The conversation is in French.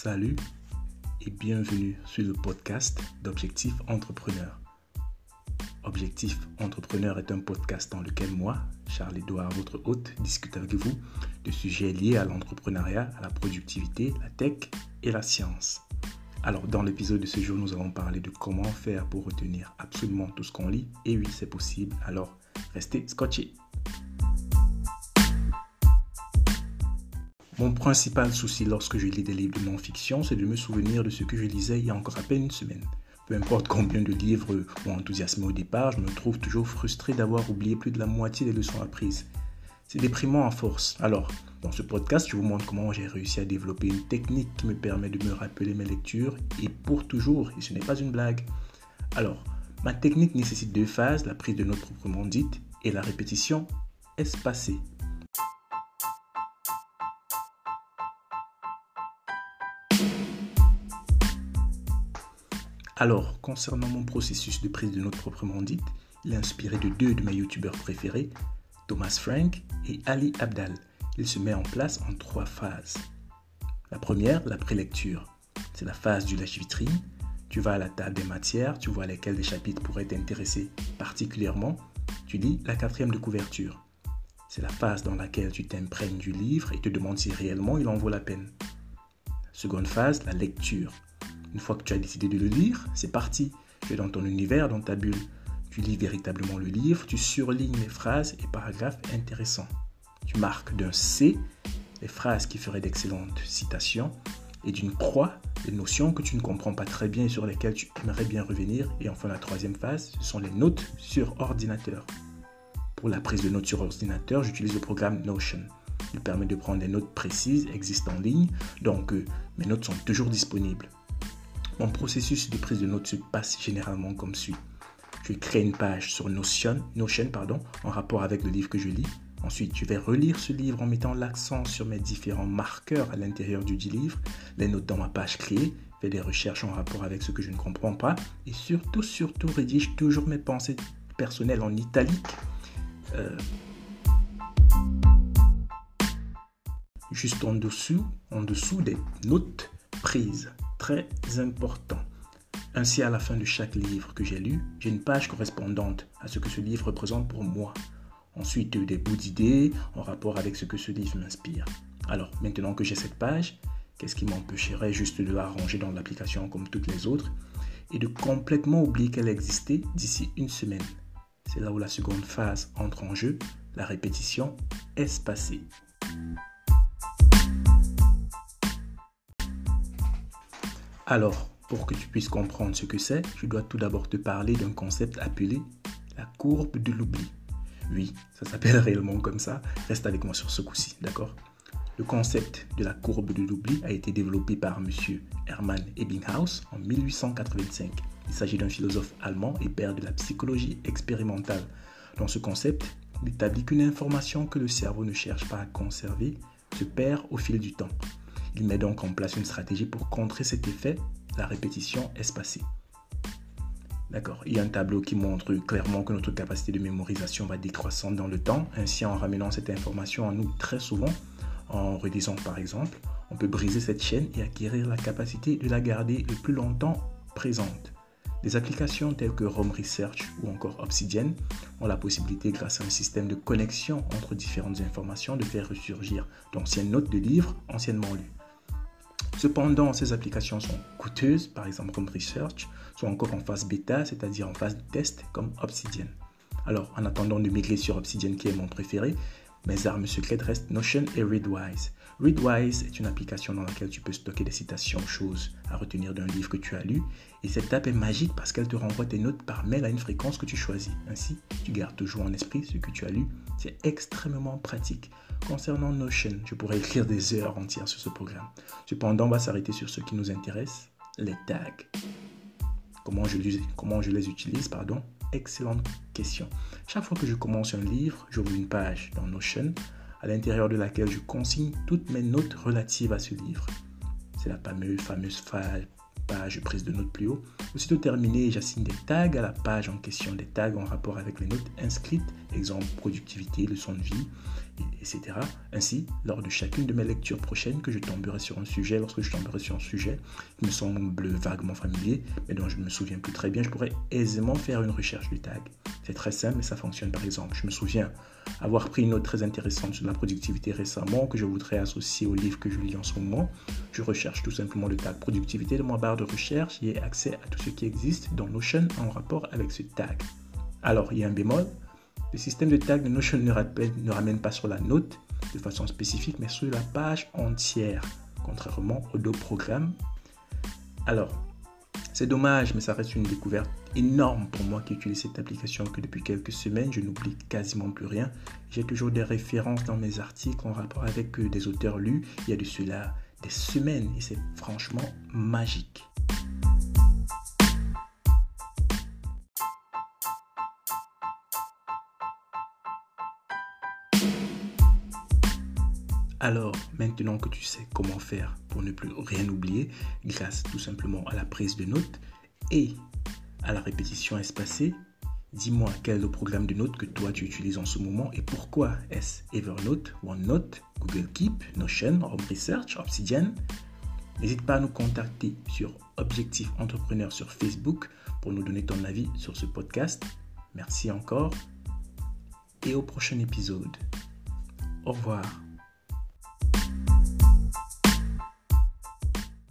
Salut et bienvenue sur le podcast d'Objectif Entrepreneur. Objectif Entrepreneur est un podcast dans lequel moi, Charles-Édouard, votre hôte, discute avec vous de sujets liés à l'entrepreneuriat, à la productivité, la tech et la science. Alors, dans l'épisode de ce jour, nous allons parler de comment faire pour retenir absolument tout ce qu'on lit. Et oui, c'est possible. Alors, restez scotchés. Mon principal souci lorsque je lis des livres de non-fiction, c'est de me souvenir de ce que je lisais il y a encore à peine une semaine. Peu importe combien de livres ont enthousiasmé au départ, je me trouve toujours frustré d'avoir oublié plus de la moitié des leçons apprises. C'est déprimant à force. Alors, dans ce podcast, je vous montre comment j'ai réussi à développer une technique qui me permet de me rappeler mes lectures et pour toujours, et ce n'est pas une blague. Alors, ma technique nécessite deux phases, la prise de notes proprement dite et la répétition espacée. Alors, concernant mon processus de prise de notes proprement dite, il est inspiré de deux de mes youtubeurs préférés, Thomas Frank et Ali Abdal. Il se met en place en trois phases. La première, la prélecture. C'est la phase du lèche-vitrine. Tu vas à la table des matières, tu vois lesquelles des chapitres pourraient t'intéresser particulièrement. Tu lis la quatrième de couverture. C'est la phase dans laquelle tu t'imprègnes du livre et te demandes si réellement il en vaut la peine. Seconde phase, la lecture. Une fois que tu as décidé de le lire, c'est parti. Tu es dans ton univers, dans ta bulle. Tu lis véritablement le livre, tu surlignes les phrases et paragraphes intéressants. Tu marques d'un C les phrases qui feraient d'excellentes citations et d'une croix les notions que tu ne comprends pas très bien et sur lesquelles tu aimerais bien revenir. Et enfin, la troisième phase, ce sont les notes sur ordinateur. Pour la prise de notes sur ordinateur, j'utilise le programme Notion. Il permet de prendre des notes précises, existent en ligne, donc euh, mes notes sont toujours disponibles. Mon processus de prise de notes se passe généralement comme suit. Je crée une page sur Notion, en rapport avec le livre que je lis. Ensuite, je vais relire ce livre en mettant l'accent sur mes différents marqueurs à l'intérieur du livre, les notes dans ma page créée, fais des recherches en rapport avec ce que je ne comprends pas et surtout, surtout, rédige toujours mes pensées personnelles en italique. Euh, juste en dessous, en dessous des notes prises très important. Ainsi, à la fin de chaque livre que j'ai lu, j'ai une page correspondante à ce que ce livre représente pour moi. Ensuite, des bouts d'idées en rapport avec ce que ce livre m'inspire. Alors, maintenant que j'ai cette page, qu'est-ce qui m'empêcherait juste de la ranger dans l'application comme toutes les autres et de complètement oublier qu'elle existait d'ici une semaine? C'est là où la seconde phase entre en jeu, la répétition espacée. Alors, pour que tu puisses comprendre ce que c'est, je dois tout d'abord te parler d'un concept appelé la courbe de l'oubli. Oui, ça s'appelle réellement comme ça. Reste avec moi sur ce coup-ci, d'accord? Le concept de la courbe de l'oubli a été développé par M. Hermann Ebbinghaus en 1885. Il s'agit d'un philosophe allemand et père de la psychologie expérimentale. Dans ce concept, il établit qu'une information que le cerveau ne cherche pas à conserver se perd au fil du temps. Il met donc en place une stratégie pour contrer cet effet, la répétition espacée. D'accord. Il y a un tableau qui montre clairement que notre capacité de mémorisation va décroissant dans le temps. Ainsi, en ramenant cette information à nous très souvent, en redisant par exemple, on peut briser cette chaîne et acquérir la capacité de la garder le plus longtemps présente. Des applications telles que Rome Research ou encore Obsidian ont la possibilité, grâce à un système de connexion entre différentes informations, de faire ressurgir d'anciennes notes de livres anciennement lues. Cependant, ces applications sont coûteuses, par exemple comme Research, sont encore en phase bêta, c'est-à-dire en phase de test comme Obsidian. Alors, en attendant de migrer sur Obsidian, qui est mon préféré, mes armes secrètes restent Notion et Readwise. Readwise est une application dans laquelle tu peux stocker des citations, choses à retenir d'un livre que tu as lu. Et cette app est magique parce qu'elle te renvoie tes notes par mail à une fréquence que tu choisis. Ainsi, tu gardes toujours en esprit ce que tu as lu. C'est extrêmement pratique. Concernant Notion, je pourrais écrire des heures entières sur ce programme. Cependant, on va s'arrêter sur ce qui nous intéresse, les tags. Comment je, comment je les utilise, pardon? Excellente question. Chaque fois que je commence un livre, j'ouvre une page dans Notion à l'intérieur de laquelle je consigne toutes mes notes relatives à ce livre. C'est la fameuse, page prise de notes plus haut. Aussitôt terminé, j'assigne des tags à la page en question, des tags en rapport avec les notes inscrites exemple productivité, leçon de vie, etc. Ainsi, lors de chacune de mes lectures prochaines que je tomberai sur un sujet, lorsque je tomberai sur un sujet qui me semble vaguement familier, mais dont je ne me souviens plus très bien, je pourrais aisément faire une recherche du tag. C'est très simple et ça fonctionne par exemple. Je me souviens avoir pris une note très intéressante sur la productivité récemment que je voudrais associer au livre que je lis en ce moment. Je recherche tout simplement le tag productivité de ma barre de recherche et accès à tout ce qui existe dans Notion en rapport avec ce tag. Alors, il y a un bémol. Le système de tag de Notion ne, ne ramène pas sur la note de façon spécifique, mais sur la page entière, contrairement aux deux programmes. Alors, c'est dommage, mais ça reste une découverte énorme pour moi qui utilise cette application que depuis quelques semaines, je n'oublie quasiment plus rien. J'ai toujours des références dans mes articles en rapport avec euh, des auteurs lus. Il y a de cela des semaines et c'est franchement magique. Alors, maintenant que tu sais comment faire pour ne plus rien oublier, grâce tout simplement à la prise de notes et à la répétition espacée, dis-moi quel est le programme de notes que toi tu utilises en ce moment et pourquoi est-ce Evernote, OneNote, Google Keep, Notion, Home Research, Obsidian N'hésite pas à nous contacter sur Objectif Entrepreneur sur Facebook pour nous donner ton avis sur ce podcast. Merci encore et au prochain épisode. Au revoir.